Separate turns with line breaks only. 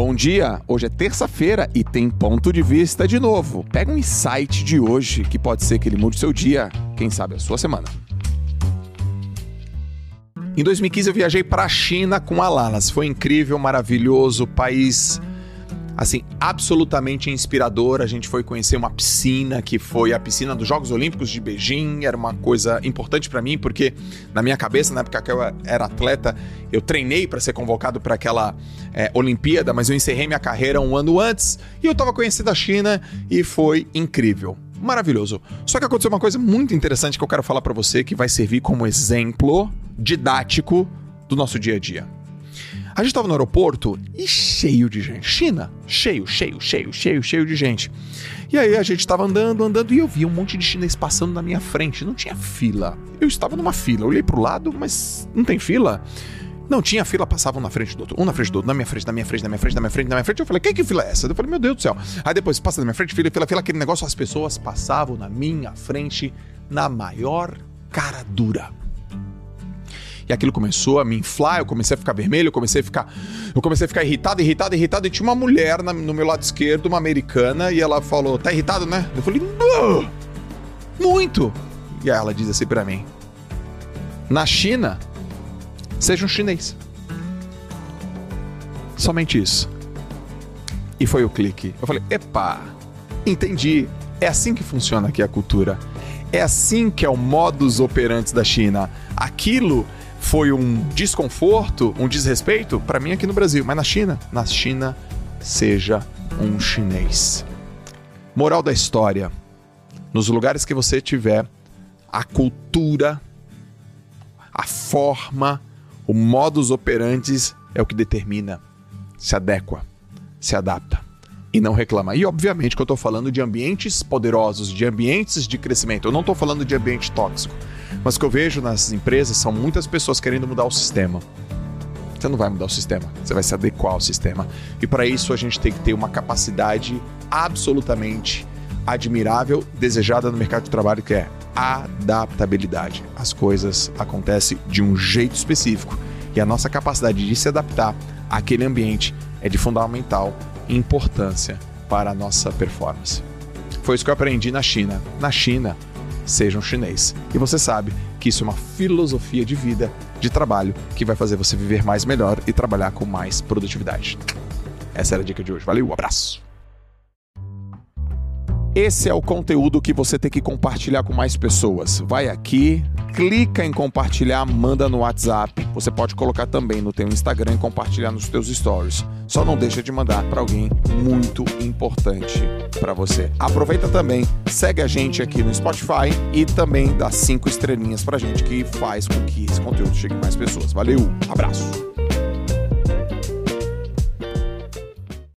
Bom dia! Hoje é terça-feira e tem ponto de vista de novo. Pega um insight de hoje que pode ser que ele mude seu dia, quem sabe a sua semana. Em 2015 eu viajei para a China com a Lalas. Foi incrível, maravilhoso, país assim, absolutamente inspirador. A gente foi conhecer uma piscina que foi a piscina dos Jogos Olímpicos de Beijing. Era uma coisa importante para mim, porque na minha cabeça, na época que eu era atleta, eu treinei para ser convocado para aquela é, Olimpíada, mas eu encerrei minha carreira um ano antes e eu estava conhecendo a China e foi incrível. Maravilhoso. Só que aconteceu uma coisa muito interessante que eu quero falar para você que vai servir como exemplo didático do nosso dia a dia. A gente estava no aeroporto e cheio de gente. China, cheio, cheio, cheio, cheio, cheio de gente. E aí a gente estava andando, andando e eu vi um monte de chinês passando na minha frente. Não tinha fila. Eu estava numa fila. Eu olhei pro lado, mas não tem fila. Não, tinha fila, passavam na frente do outro. Um na frente do outro, na minha frente, na minha frente, na minha frente, na minha frente, na minha frente. Eu falei, que que fila é essa? Eu falei, meu Deus do céu. Aí depois, passa na minha frente, fila, fila, fila, aquele negócio, as pessoas passavam na minha frente na maior cara dura. E aquilo começou a me inflar, eu comecei a ficar vermelho, eu comecei a ficar. Eu comecei a ficar irritado, irritado, irritado. E tinha uma mulher na, no meu lado esquerdo, uma americana, e ela falou: Tá irritado, né? Eu falei: Não! Muito! E aí ela diz assim pra mim: Na China, seja um chinês. Somente isso. E foi o clique. Eu falei: Epa! Entendi. É assim que funciona aqui a cultura. É assim que é o modus operandi da China. Aquilo foi um desconforto, um desrespeito para mim aqui no Brasil, mas na China, na China seja um chinês. Moral da história: nos lugares que você tiver, a cultura, a forma, o modus operandi é o que determina, se adequa, se adapta e não reclama. E obviamente que eu estou falando de ambientes poderosos, de ambientes de crescimento. Eu não estou falando de ambiente tóxico. Mas o que eu vejo nas empresas são muitas pessoas querendo mudar o sistema. Você não vai mudar o sistema, você vai se adequar ao sistema. E para isso a gente tem que ter uma capacidade absolutamente admirável, desejada no mercado de trabalho, que é adaptabilidade. As coisas acontecem de um jeito específico e a nossa capacidade de se adaptar àquele ambiente é de fundamental importância para a nossa performance. Foi isso que eu aprendi na China. Na China, seja um chinês. E você sabe que isso é uma filosofia de vida, de trabalho, que vai fazer você viver mais melhor e trabalhar com mais produtividade. Essa era a dica de hoje. Valeu, um abraço! Esse é o conteúdo que você tem que compartilhar com mais pessoas. Vai aqui, clica em compartilhar, manda no WhatsApp. Você pode colocar também no teu Instagram e compartilhar nos teus stories. Só não deixa de mandar para alguém muito importante para você. Aproveita também, segue a gente aqui no Spotify e também dá cinco estrelinhas pra gente que faz com que esse conteúdo chegue mais pessoas. Valeu, abraço.